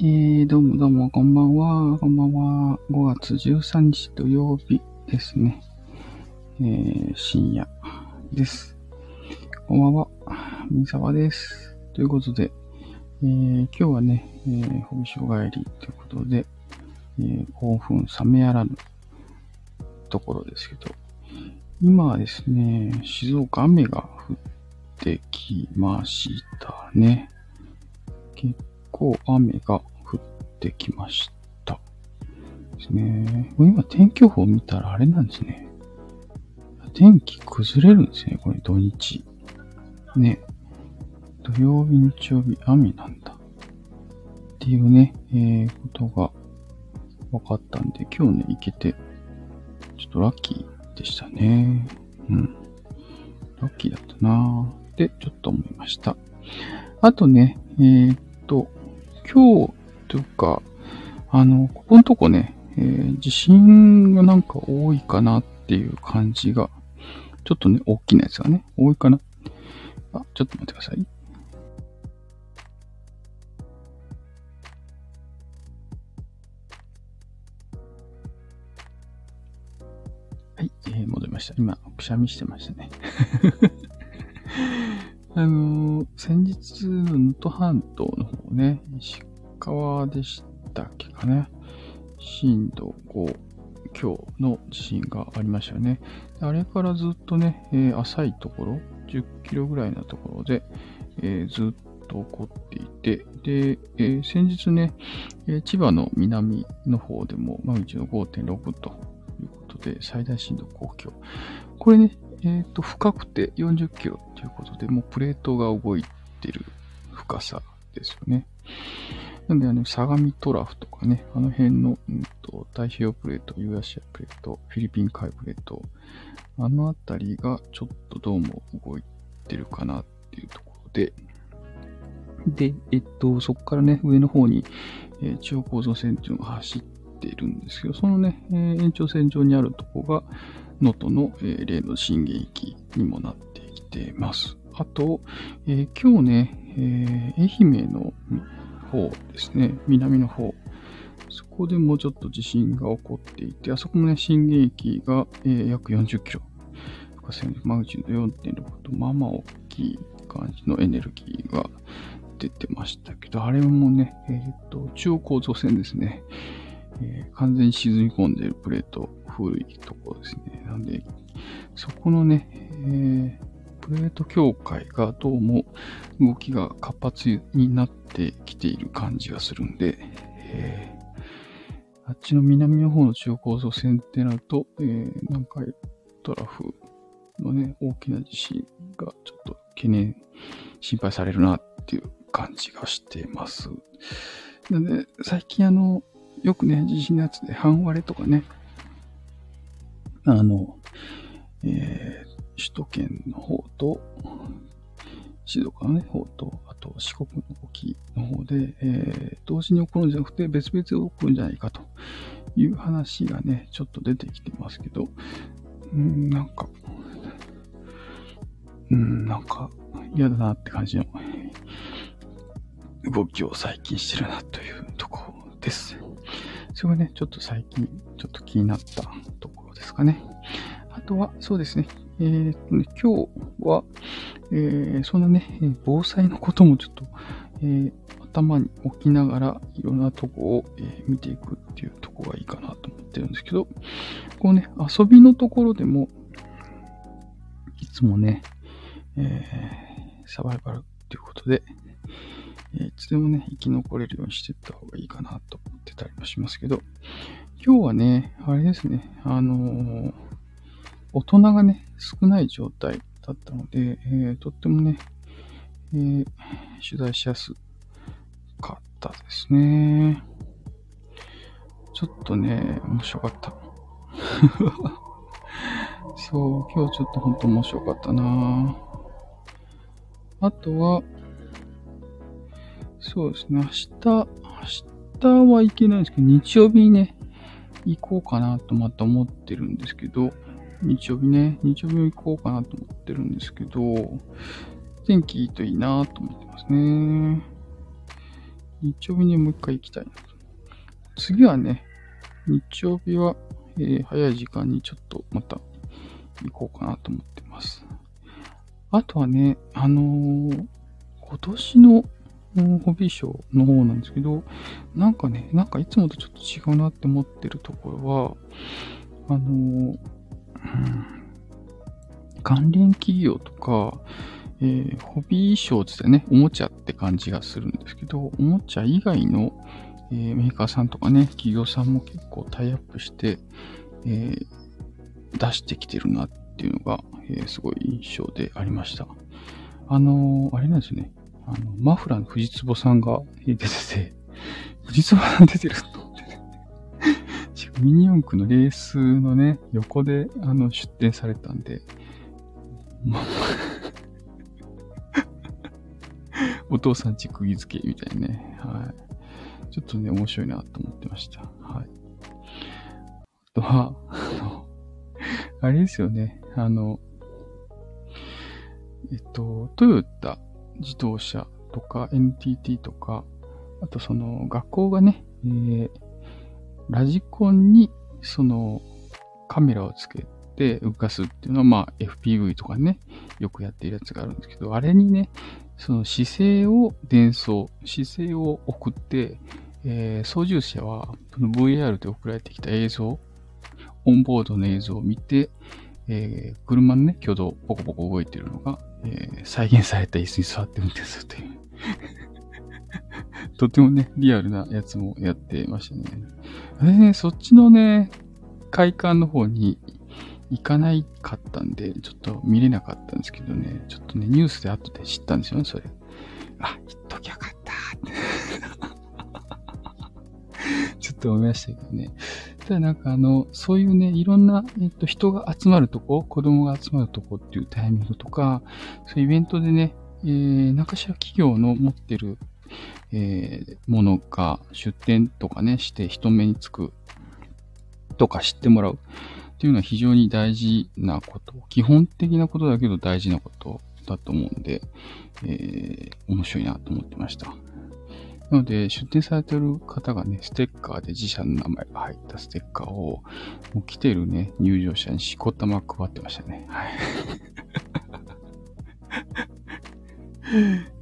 えー、どうもどうも、こんばんは。こんばんは。5月13日土曜日ですね。えー、深夜です。こんばんは。みさわです。ということで、えー、今日はね、えー、保護所帰りということで、えー、興奮冷めやらぬところですけど、今はですね、静岡雨が降ってきましたね。結構雨が降ってきました。ですね。今天気予報見たらあれなんですね。天気崩れるんですね、これ土日。ね。土曜日、日曜日、雨なんだ。っていうね、えー、ことが分かったんで、今日ね、行けて、ちょっとラッキーでしたね。うん。ラッキーだったなぁってちょっと思いました。あとね、えー、っと、今日というか、あの、ここのとこね、えー地震がなんか多いかなっていう感じが、ちょっとね、大きなやつがね、多いかな。あ、ちょっと待ってください。はい、えー戻りました。今、くしゃみしてましたね。あの先日の能登半島の方ね、石川でしたっけかね。震度5強の地震がありましたよね。あれからずっとね、えー浅いところ、10キロぐらいのところで、えーずっと起こっていて、で、えー先日ね、え千葉の南の方でもマグニチュード5.6ということで、最大震度5強。これね、えっ、と、深くて40キロということで、もうプレートが動いてる深さですよね。なんで、あの、相模トラフとかね、あの辺の、うんと、太平洋プレート、ユーラシアプレート、フィリピン海プレート、あのあたりがちょっとどうも動いてるかなっていうところで、で、えっと、そこからね、上の方に、えー中央構造線っていうのが走っているんですけど、そのね、えー延長線上にあるとこが、能登の、例の震源域にもなってきてます。あと、えー今日ね、えー愛媛の方ですね、南の方、そこでもうちょっと地震が起こっていて、あそこもね、震源域が、えー約40キロ。マグチュード4.6と、まあまあ大きい感じのエネルギーが出てましたけど、あれもね、えっ、と、中央構造線ですね。えー完全に沈み込んでいるプレート、古いところですね。なんで、そこのね、えープレート境界がどうも動きが活発になってきている感じがするんで、えーあっちの南の方の中央構造線ってなると、えー南海トラフのね、大きな地震がちょっと懸念、心配されるなっていう感じがしています。なので、最近あの、よくね、地震のやつで半割れとかね、あの、えー首都圏の方と、静岡のね、方と、あと四国の沖の方で、えー同時に起こるんじゃなくて別々で起こるんじゃないかという話がね、ちょっと出てきてますけど、うん、なんか、うん、なんか嫌だなって感じの動きを最近してるなというところです。それがね、ちょっと最近、ちょっと気になったところですかね。あとは、そうですね。えー今日は、えーそんなね、防災のこともちょっと、えー頭に置きながら、いろんなとこを、え見ていくっていうとこがいいかなと思ってるんですけど、こうね、遊びのところでも、いつもね、えーサバイバルっていうことで、いつでもね、生き残れるようにしていった方がいいかなと思ってたりもしますけど、今日はね、あれですね、あのー大人がね、少ない状態だったので、えーとってもね、えー取材しやすかったですね。ちょっとね、面白かった。そう、今日ちょっと本当面白かったなあとは、そうですね、明日、明日は行けないんですけど、日曜日にね、行こうかなとまた思ってるんですけど、日曜日ね、日曜日も行こうかなと思ってるんですけど、天気いいといいなと思ってますね。日曜日にもう一回行きたいなと。次はね、日曜日は、えー、早い時間にちょっとまた行こうかなと思ってます。あとはね、あのー、今年のホビー賞の方なんですけど、なんかね、なんかいつもとちょっと違うなって思ってるところは、あの、うん関連企業とか、えー、ホビーショーツでね、おもちゃって感じがするんですけど、おもちゃ以外の、えー、メーカーさんとかね、企業さんも結構タイアップして、えー、出してきてるなっていうのが、えすごい印象でありました。あのあれなんですよね。あの、マフラーの藤壺さんが出てて、藤壺さん出てると思って。ミニ四駆のレースのね、横であの出展されたんで、ま お父さんち釘付けみたいなね。はい。ちょっとね、面白いなと思ってました。はい。あとは、あの、あれですよね。あの、えっと、トヨタ自動車とか NTT とか、あとその学校がね、えー、ラジコンにそのカメラをつけて動かすっていうのは、まあ FPV とかね、よくやっているやつがあるんですけど、あれにね、その姿勢を伝送、姿勢を送って、えー、操縦者はその VR で送られてきた映像、オンボードの映像を見て、えー、車のね、挙動、ポコポコ動いてるのが、えー、再現された椅子に座って運転するという とてもね、リアルなやつもやってましたね。あれね、そっちのね、快感の方に行かないかったんで、ちょっと見れなかったんですけどね、ちょっとね、ニュースで後で知ったんですよね、それ。あ、言っときゃよかった ちょっと思いましたけどね。ただなんかあの、そういうね、いろんな、えっと、人が集まるとこ、子供が集まるとこっていうタイミングとか、そういうイベントでね、えー、中しら企業の持ってる、えー、ものが出店とかね、して人目につくとか知ってもらうっていうのは非常に大事なこと、基本的なことだけど大事なことだと思うんで、えー、面白いなと思ってました。なので、出店されてる方がね、ステッカーで自社の名前が入ったステッカーを、もう来てるね、入場者にしこたま配ってましたね。は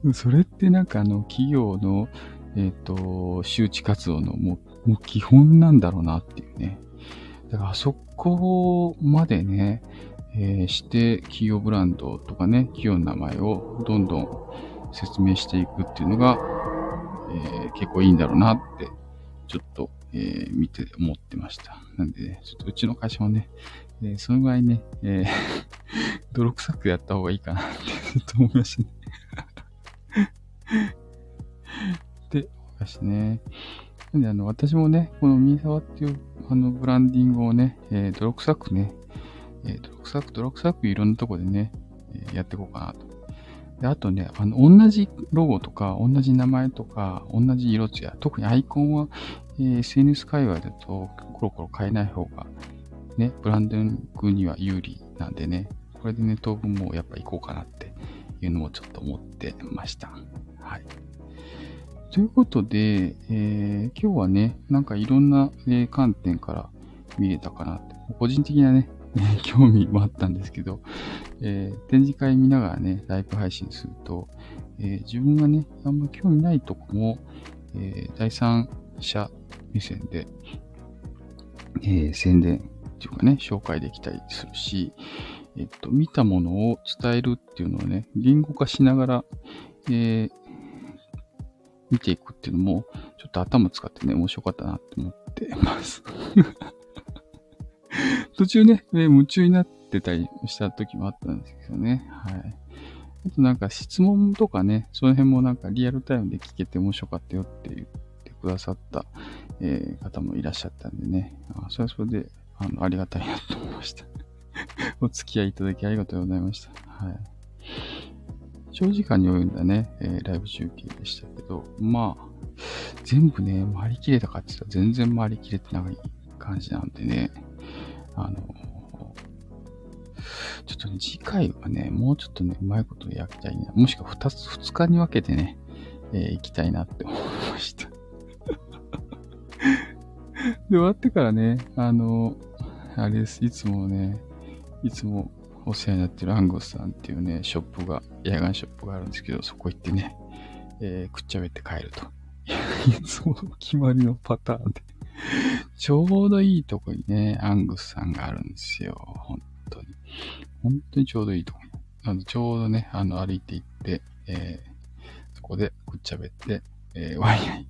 い。それってなんかあの、企業の、えっ、ー、と、周知活動のもう、もう基本なんだろうなっていうね。だからあそこまでね、えー、して企業ブランドとかね、企業の名前をどんどん説明していくっていうのが、えー、結構いいんだろうなって、ちょっと、えー、見て思ってました。なんで、ね、ちょっとうちの会社もね、えー、そのぐらいね、えー、泥臭くやった方がいいかなってちょっと思いましたね。で、私ね。なんで、あの、私もね、このミーサワっていう、あの、ブランディングをね、えー、泥臭くね、えー、泥臭く、泥臭くいろんなとこでね、えー、やっていこうかなとで、あとね、あの、同じロゴとか、同じ名前とか、同じ色艶、特にアイコンは、えー、SNS 界隈だとコロコロ変えない方が、ね、ブランディングには有利なんでね、これでね、当分もやっぱ行こうかなっていうのもちょっと思ってました。はい。ということで、えー、今日はね、なんかいろんな、え、観点から見れたかなって、個人的なね、興味もあったんですけど、えー、展示会見ながらね、ライブ配信すると、えー、自分がね、あんま興味ないとこも、えー、第三者目線で、え、宣伝っていうかね、紹介できたりするし、えっと、見たものを伝えるっていうのをね、言語化しながら、え、見ていくっていうのも、ちょっと頭使ってね、面白かったなって思ってます。途中ね、夢中になってたりした時もあったんですけどね。はい。あとなんか質問とかね、その辺もなんかリアルタイムで聞けて面白かったよって言ってくださった、えー、方もいらっしゃったんでね。あそれはそれであのありがたいなと思いました。お付き合いいただきありがとうございました。はい。長時間に及んだね、えー、ライブ中継でしたけど、まあ、全部ね、回りきれたかって言ったら全然回りきれてない感じなんでね、あの、ちょっとね、次回はね、もうちょっとね、うまいことやりたいな。もしくは2つ、2日に分けてね、えー、行きたいなって思いました。で、終わってからね、あの、あれです、いつもね、いつもお世話になってるアンゴスさんっていうね、ショップが、野外ショップがあるんですけど、そこ行ってね、えー、くっちゃべって帰ると。いつも決まりのパターンでちょうどいいとこにね、アングスさんがあるんですよ。本当に。本当にちょうどいいとこに。あのちょうどね、あの、歩いて行って、えー、そこでくっちゃべって、えー、ワイワイ、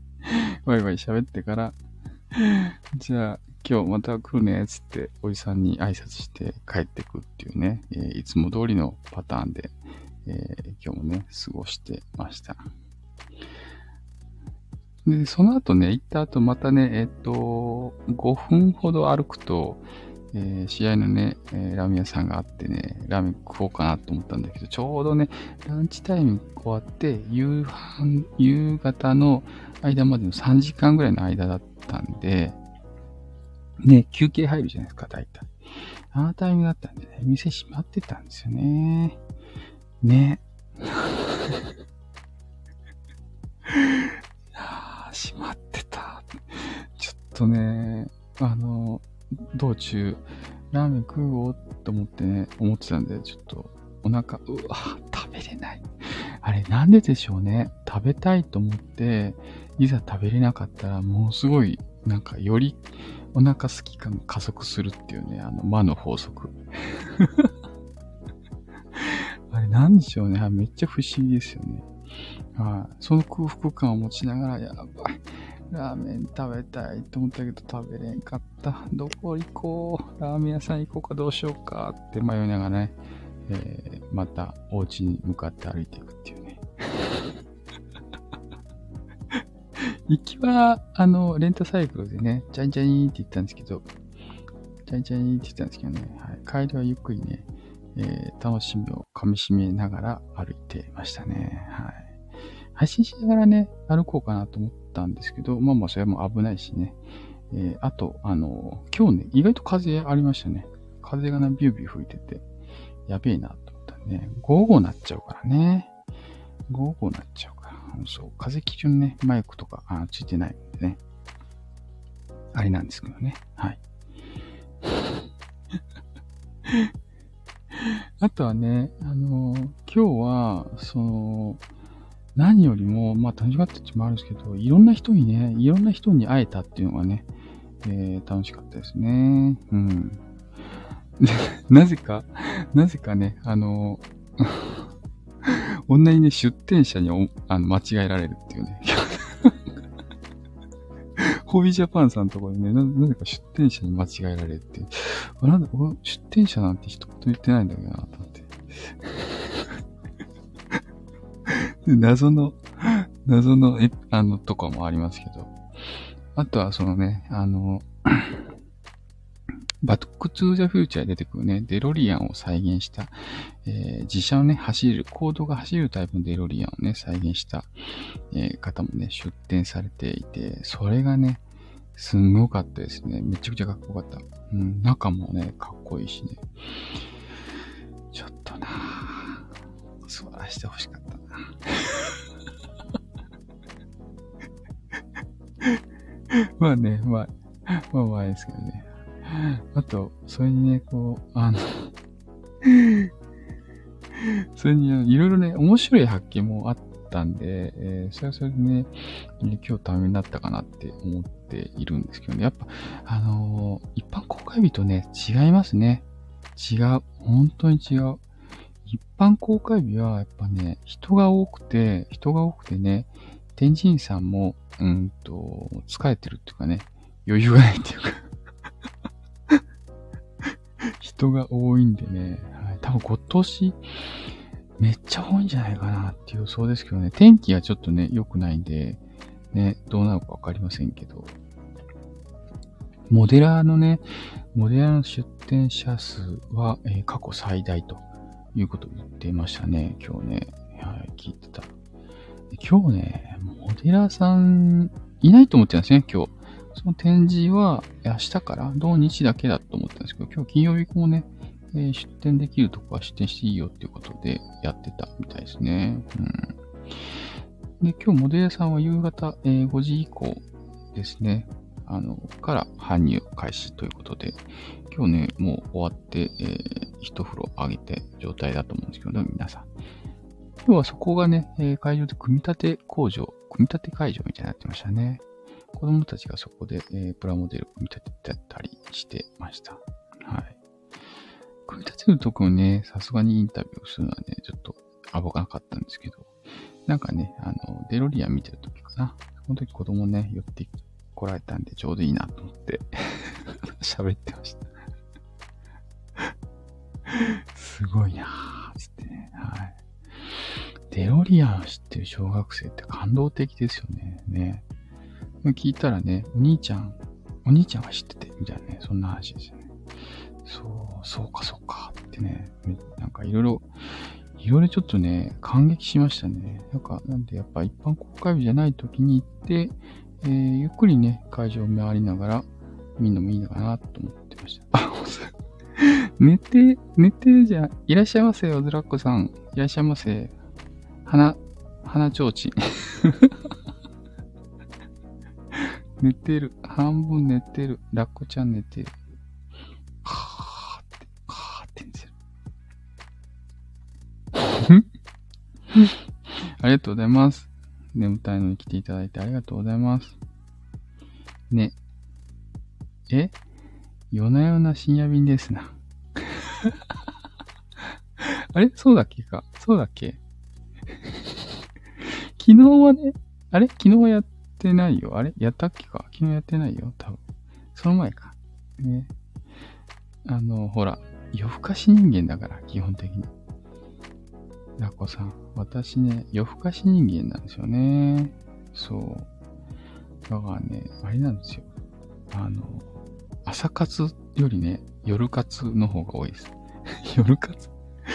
ワイワイ喋ってから、じゃあ、今日また来るね、つって、おじさんに挨拶して帰ってくっていうね、えー、いつも通りのパターンで、えー、今日もね、過ごしてました。で、その後ね、行った後またね、えっと、5分ほど歩くと、えー、試合のね、えー、ラーメン屋さんがあってね、ラーメン食おうかなと思ったんだけど、ちょうどね、ランチタイム終わって、夕飯、夕方の間までの3時間ぐらいの間だったんで、ね、休憩入るじゃないですか、大体。あのタイミングだったんでね、店閉まってたんですよね。ね。ああ、閉まってた。ちょっとね、あの、道中、ラーメン食おうと思ってね、思ってたんで、ちょっとお腹、うわ、食べれない。あれ、なんででしょうね。食べたいと思って、いざ食べれなかったら、もうすごい、なんか、よりお腹すき感加速するっていうね、あの、魔の法則。あれ、なんでしょうね。めっちゃ不思議ですよね。はい。その空腹感を持ちながら、やばい。ラーメン食べたいと思ったけど食べれんかった。どこ行こう。ラーメン屋さん行こうかどうしようかって迷いながらね、えー、またお家に向かって歩いていくっていうね。行きは、あの、レンタサイクルでね、チャイチャイって言ったんですけど、チャイチャイって言ったんですけどね、はい、帰りはゆっくりね、えー、楽しみを噛み締めながら歩いてましたね。はい。配信しながらね、歩こうかなと思ったんですけど、まあまあそれも危ないしね。えー、あと、あの、今日ね、意外と風ありましたね。風がね、ビュービュー吹いてて、やべえなと思ったね。午後になっちゃうからね。午後になっちゃうからそう、風基準ね、マイクとかあついてないんでね。あれなんですけどね。はい。あとはね、あのー、今日は、その、何よりも、まあ楽しかったってもあるんですけど、いろんな人にね、いろんな人に会えたっていうのがね、えー、楽しかったですね。うん。なぜか、なぜかね、あのーこんなにね、出店者にあの間違えられるっていうね。ホビージャパンさんのところでね、ななぜか出店者に間違えられるっていう。あなんだ、出店者なんて一言言ってないんだけどな、と思って。謎の、謎の、え、あの、とかもありますけど。あとは、そのね、あの、バックトゥーザフューチャー出てくるね、デロリアンを再現した、えー、実車をね、走る、公道が走るタイプのデロリアンをね、再現した、えー、方もね、出展されていて、それがね、すんごかったですね。めちゃくちゃかっこよかった。うん、中もね、かっこいいしね。ちょっとなぁ、座らしてほしかった まあね、まあ、まあまあですけどね。あと、それにね、こう、あの それに、いろいろね、面白い発見もあったんで、えー、それはそれでね、今日ためになったかなって思っているんですけどね。やっぱ、あのー、一般公開日とね、違いますね。違う。本当に違う。一般公開日は、やっぱね、人が多くて、人が多くてね、天神さんも、うんと、疲れてるっていうかね、余裕がないっていうか。人が多いんでね、はい、多分今年、めっちゃ多いんじゃないかなっていう予想ですけどね、天気がちょっとね、良くないんで、ね、どうなるかわかりませんけど、モデラーのね、モデラーの出店者数は、えー、過去最大と。いうことを言っていましたね、今日ね。はい、聞いてた。今日ね、モデラーさんいないと思ってたんですね、今日。その展示は明日から土日だけだと思ったんですけど、今日金曜日もね、えー、出店できるとこは出店していいよっていうことでやってたみたいですね。うん。で、今日モデルさんは夕方、えー5時以降ですね。あの、から搬入開始ということで、今日ね、もう終わって、えー、一風呂上げて状態だと思うんですけど、皆さん。今日はそこがね、えー会場で組み立て工場、組み立て会場みたいになってましたね。子供たちがそこで、えープラモデル組み立ててたりしてました。はい。組み立てるところね、さすがにインタビューするのはね、ちょっと危なかったんですけど、なんかね、あの、デロリアン見てるときかな。その時子供ね、寄って来られたんでちょうどいいなと思って 喋ってましたすごいなぁ、つってね。はい。デロリアン知ってる小学生って感動的ですよね。ね。聞いたらね、お兄ちゃん、お兄ちゃんが知ってて、みたいなね、そんな話ですよね。そう、そうかそうかってね、なんかいろいろ、いろいろちょっとね、感激しましたね。なんか、なんでやっぱ一般公開日じゃない時に行って、えー、ゆっくりね、会場を回りながら見るのもいいのかなと思ってました。寝て、寝てじゃ、いらっしゃいませよ、ズラッコさん。いらっしゃいませ。花、花ちょうちん。寝てる。半分寝てる。ラッコちゃん寝てる。はーって、はーってんですよ。ありがとうございます。眠たいのに来ていただいてありがとうございます。ね。え？夜な夜な深夜便ですな。あれ？そうだっけか？そうだっけ？昨日はね、あれ？昨日はやってないよ。あれ？やったっけか？昨日やってないよ。多分。その前か。ね。あの、ほら、夜更かし人間だから、基本的に。ラコさん。私ね、夜更かし人間なんですよね。そう。だからね、あれなんですよ。あの、朝活よりね、夜活の方が多いです。夜活？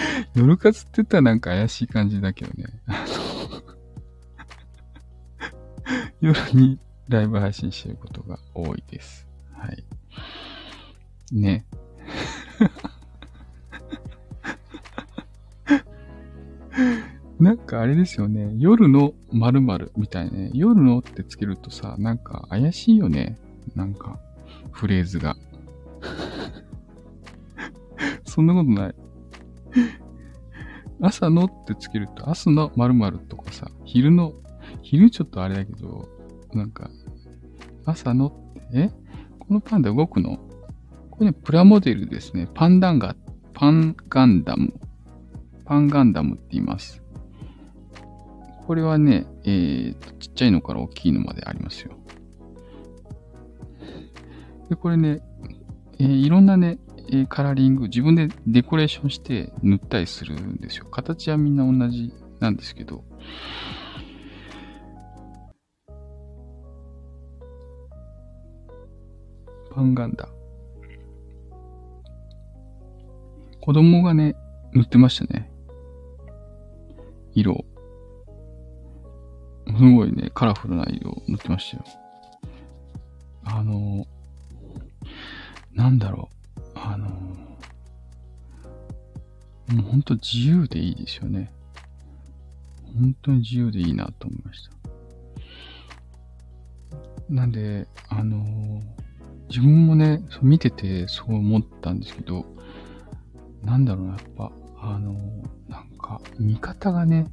夜活って言ったらなんか怪しい感じだけどね。夜にライブ配信してることが多いです。はい。ね。なんかあれですよね。夜の〇〇みたいね。夜のってつけるとさ、なんか怪しいよね。なんか、フレーズが。そんなことない。朝のってつけると、朝の〇〇とかさ、昼の、昼ちょっとあれだけど、なんか、朝のって、えこのパンダ動くの？これね、プラモデルですね。パンダンガ、パンガンダム。パンガンダムって言います。これはね、えーと、ちっちゃいのから大きいのまでありますよ。で、これね、えー、いろんなね、え、カラーリング、自分でデコレーションして塗ったりするんですよ。形はみんな同じなんですけど、パンガンダ。子供がね、塗ってましたね。色。すごいね、カラフルな色を塗ってましたよ。あの、なんだろう。あの、もうほんと自由でいいですよね。本当に自由でいいなと思いました。なんで、あの自分もね、そう見ててそう思ったんですけど、なんだろうな、やっぱ、あの、なんか、見方がね、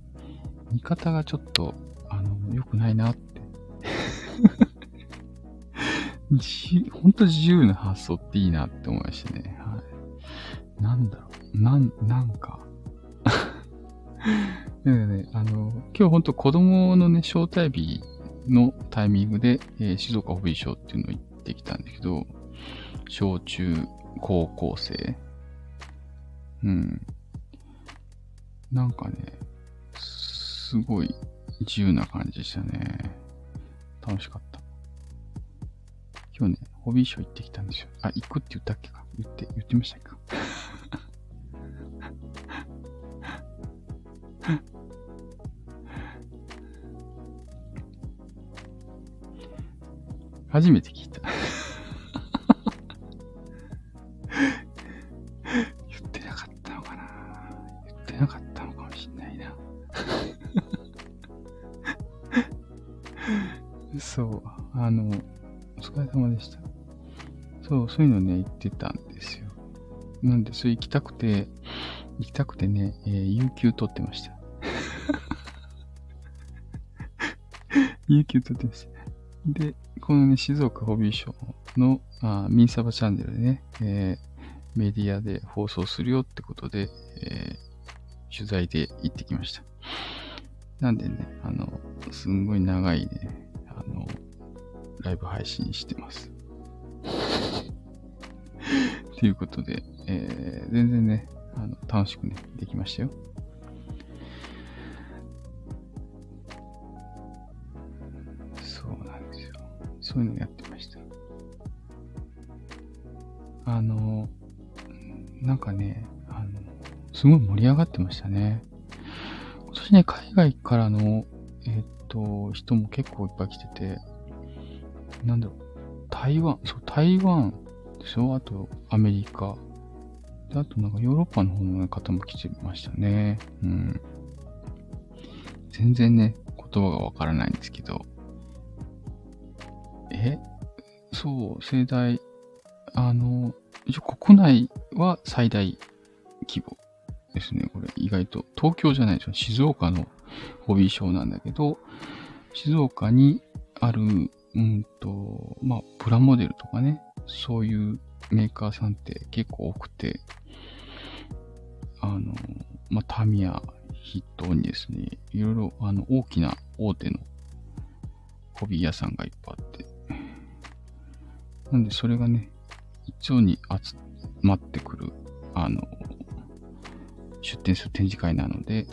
見方がちょっと、あの、良くないなっじ、ほんと自由な発想っていいなって思いましたね。はい。なんだろう、なん、なんか。だね、あの、今日ほんと子供のね、招待日のタイミングで、えー、静岡ホビーショーっていうのを行ってきたんだけど、小中高校生。うん。なんかね、すごい自由な感じでしたね。楽しかった。今日ね、ホビーショー行ってきたんですよ。あ、行くって言ったっけか。言って、言ってましたか。初めて聞いた。言ってなかったのかな。言ってなかったのかもしんないな。わ。あの、疲れ様でした。そう、そういうのね、言ってたんですよ。なんで、それ行きたくて、行きたくてね、えー、有給取ってました。有給取ってました。で、このね、静岡ホビーショーのあミンサバチャンネルでね、えー、メディアで放送するよってことで、えー、取材で行ってきました。なんでね、あの、すんごい長いね、あの、ライブ配信してます。ということで、えー、全然ね、あの、楽しくね、できましたよ。そうなんですよ。そういうのやってました。あの、なんかね、あの、すごい盛り上がってましたね。今年ね、海外からの、えっ、と、人も結構いっぱい来てて、なんだろう、台湾、そう、台湾でしょ？あと、アメリカ。で、あとなんかヨーロッパの方の方も来てましたね。うん。全然ね、言葉がわからないんですけど、え？そう、盛大、あの、一応国内は最大規模ですね。これ意外と。東京じゃないですよ。静岡のホビーショーなんだけど、静岡にある、うんと、まあ、プラモデルとかね、そういうメーカーさんって結構多くて、あの、まあ、タミヤ筆頭にですね、いろいろ、あの、大きな大手のホビー屋さんがいっぱいあって、なんでそれがね、一丁に集まってくる、あの、出展する展示会なので、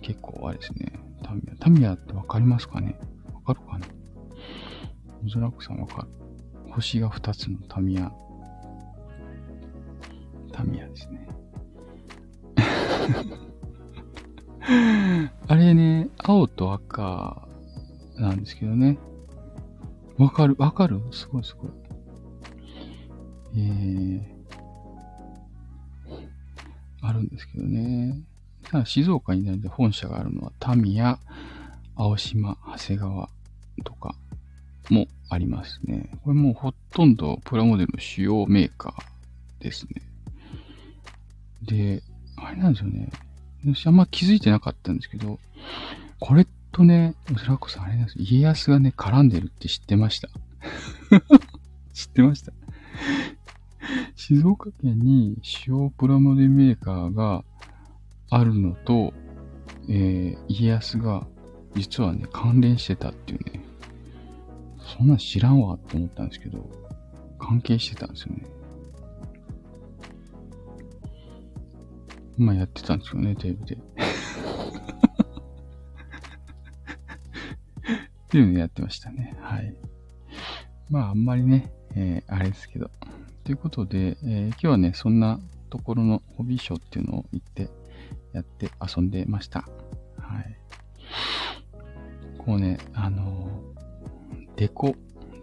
結構あれですね、タミヤ。タミヤってわかりますかね？かるかな？おそらくさんわかる。星が2つのタミヤ。タミヤですね。あれね、青と赤なんですけどね。わかるわかる？すごいすごい。えー、あるんですけどね。ただ静岡になるで本社があるのは、タミヤ、青島、長谷川とかもありますね。これもうほとんどプラモデルの主要メーカーですね。で、あれなんですよね。私あんま気づいてなかったんですけど、これとね、おそらくさあれなんです家康がね、絡んでるって知ってました 知ってました静岡県に主要プラモデルメーカーがあるのと、えー、家康が実はね、関連してたっていうね、そんなん知らんわって思ったんですけど、関係してたんですよね。まあやってたんですよね、テレビで。っていうのやってましたね。はい。まあ、あんまりね、えー、あれですけど。ということで、えー、今日はね、そんなところのホビーショーっていうのを行って、やって遊んでました。はい。こうね、あのデコ、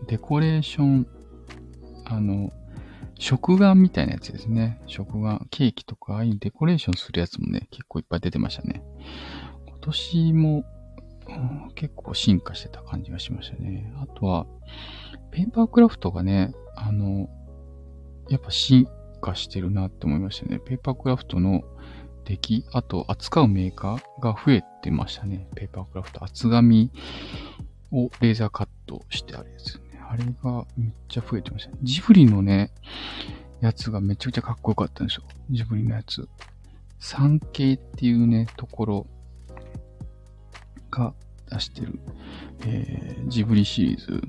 デコレーション、あの、食玩みたいなやつですね。食玩、ケーキとか、ああいうデコレーションするやつもね、結構いっぱい出てましたね。今年も結構進化してた感じがしましたね。あとは、ペーパークラフトがね、あの、やっぱ進化してるなって思いましたね。ペーパークラフトの出来、あと扱うメーカーが増えてましたね。ペーパークラフト。厚紙をレーザーカットしてあるやつね。あれがめっちゃ増えてました、ジブリのね、やつがめちゃくちゃかっこよかったんですよ。ジブリのやつ。3K っていうね、ところが出してる、えー、ジブリシリーズ、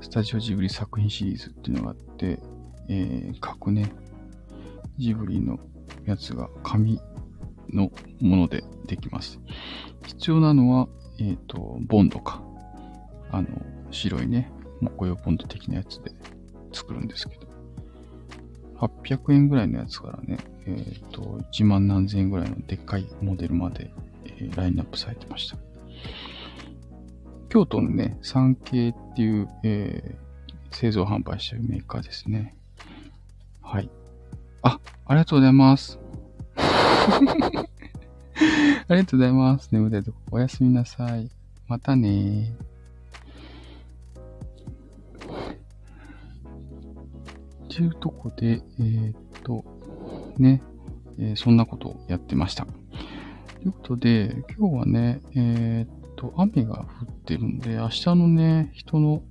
スタジオジブリ作品シリーズっていうのがあって、えー、各ね、ジブリのやつが紙のものでできます。必要なのは、えっ、ー、と、ボンドか。あの、白いね、木用ボンド的なやつで作るんですけど。800円ぐらいのやつからね、えっ、ー、と、1万何千円ぐらいのでっかいモデルまで、えー、ラインナップされてました。京都のね、産経っていう、えー、製造販売してるメーカーですね。はい。あ、ありがとうございます。ありがとうございます。眠たいとこおやすみなさい。またねというとこで、えー、っと、ね、えー、そんなことをやってました。ということで、今日はね、えー、っと、雨が降ってるんで、明日のね、人の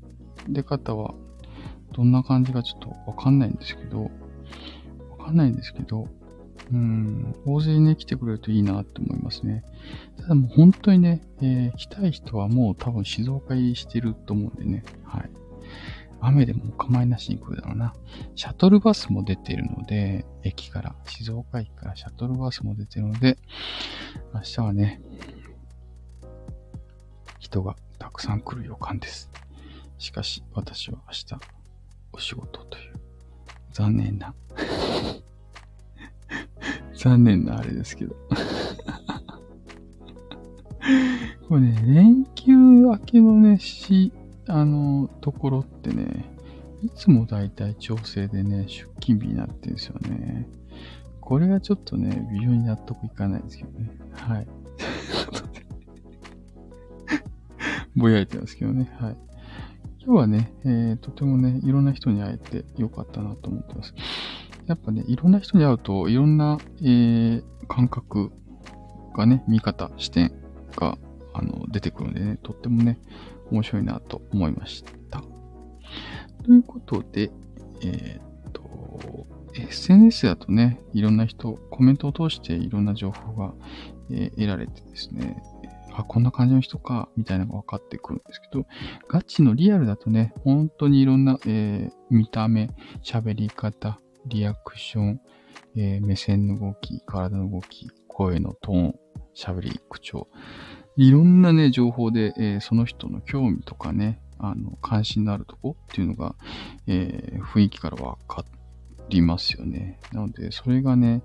出方はどんな感じかちょっとわかんないんですけど、わかんないんですけど、うん、大勢ね、来てくれるといいなって思いますね。ただもう本当にね、えー、来たい人はもう多分静岡入りしてると思うんでね、はい。雨でもお構いなしに来るだろうな。シャトルバスも出てるので、駅から、静岡駅からシャトルバスも出てるので、明日はね、人がたくさん来る予感です。しかし、私は明日、お仕事という、残念な残念なあれですけど これね、連休明けのね、し、あの、ところってね、いつもだいたい調整でね、出勤日になってるんですよね。これがちょっとね、微妙に納得いかないですけどね。はい。ぼやいてますけどね。はい。今日はね、えー、とてもね、いろんな人に会えてよかったなと思ってます。やっぱね、いろんな人に会うと、いろんな、えー、感覚がね、見方、視点が、あの、出てくるんでね、とってもね、面白いなと思いました。ということで、えー、っと、SNS だとね、いろんな人、コメントを通していろんな情報が、えー、得られてですね、あ、こんな感じの人か、みたいなのが分かってくるんですけど、ガチのリアルだとね、本当にいろんな、えー、見た目、喋り方、リアクション、えー、目線の動き、体の動き、声のトーン、喋り、口調、いろんなね、情報で、えー、その人の興味とかね、あの、関心のあるとこっていうのが、えー、雰囲気からわかりますよね。なので、それがね、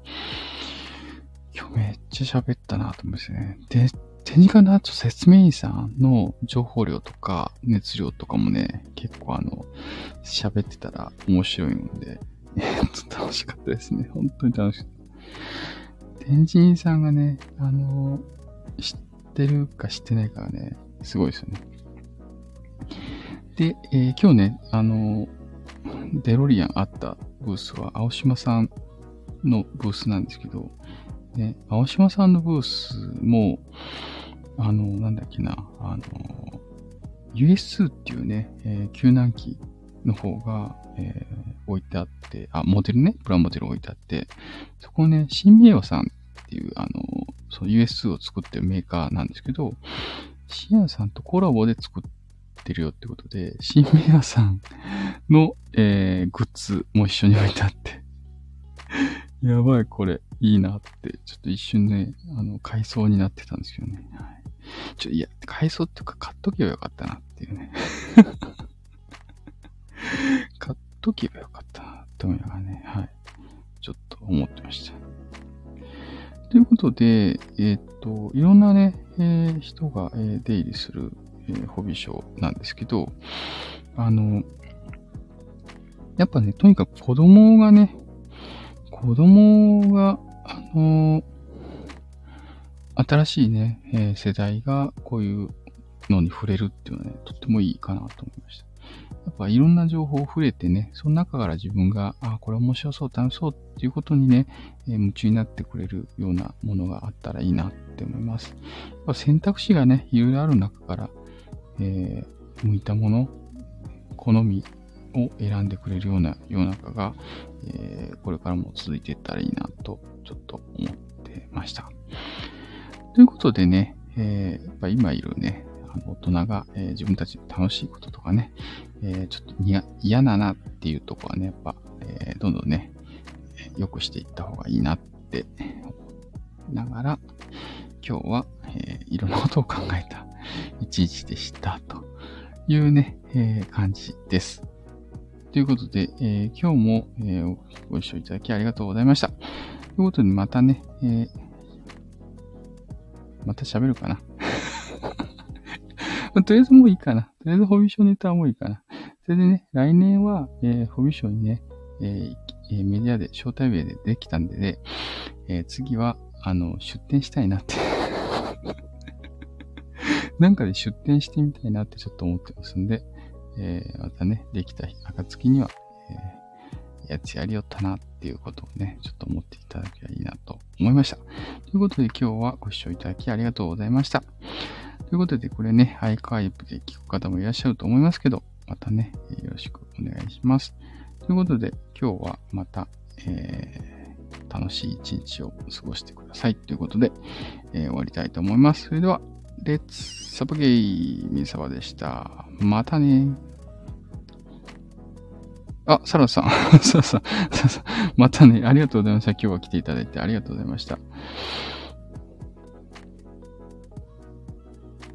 今日めっちゃ喋ったなと思いますね。で、手近なと説明員さんの情報量とか熱量とかもね、結構あの、喋ってたら面白いので、えっと楽しかったですね。本当に楽しかった。天神さんがね、あの、知ってるか知ってないかはね、すごいですよね。で、えー、今日ね、あの、デロリアンあったブースは青島さんのブースなんですけど、ね、青島さんのブースも、あの、なんだっけな、あの、US2 っていうね、えー、救難機の方が、えー、置いてあって、あ、モデルね、プラモデル置いてあって、そこね、新名和さんっていう、あの、その US2 を作ってるメーカーなんですけど、シアンさんとコラボで作ってるよってことで、新名和さんの、えー、グッズも一緒に置いてあって、やばい、これ、いいなって、ちょっと一瞬ね、あの、買いそうになってたんですけどね。はい。ちょ、いや、買いそうっていうか、買っとけばよかったなっていうね。買っとけばよかったなって思いながね、はい。ちょっと思ってました。ということで、えー、っと、いろんなね、えー、人が、え、出入りする、えー、ホビーショーなんですけど、あの、やっぱね、とにかく子供がね、子供が、あの新しいね、え、世代がこういうのに触れるっていうのはね、とってもいいかなと思いました。やっぱいろんな情報を触れてね、その中から自分が、あ、これ面白そう、楽しそうっていうことにね、え、夢中になってくれるようなものがあったらいいなって思います。やっぱ選択肢がね、いろいろある中から、えー、向いたもの、好みを選んでくれるような世の中が、えー、これからも続いていったらいいなと、ちょっと思ってました。ということでね、えー、やっぱ今いるね、あの大人が、えー、自分たちの楽しいこととかね、えー、ちょっと嫌だなっていうとこはね、やっぱ、えー、どんどんね、良くしていった方がいいなってながら、今日は、えー、いろんなことを考えた一日でしたというね、えー、感じです。ということで、えー、今日も、えー、ご一緒いただきありがとうございました。ということで、またね、えー、また喋るかな。まとりあえずもういいかな。とりあえずホビーショーネタはもういいかな。それでね、来年は、えー、ホビーショーにね、えー、メディアで、招待名でできたんでね、えー、次は、あの、出店したいなって なんかで出店してみたいなってちょっと思ってますんで、えー、またね、できた暁には、えー、やつやりよったなっていうことをね、ちょっと思っていただければいいなと思いました。ということで今日はご視聴いただきありがとうございました。ということで、これね、アイカイブで聞く方もいらっしゃると思いますけど、またね、よろしくお願いします。ということで、今日はまた、えー、楽しい一日を過ごしてください。ということで、えー、終わりたいと思います。それでは、レッツサブゲイ、ミサバでした。またね。あ、サラさん。サラさん。サラさん。またね。ありがとうございました。今日は来ていただいてありがとうございました。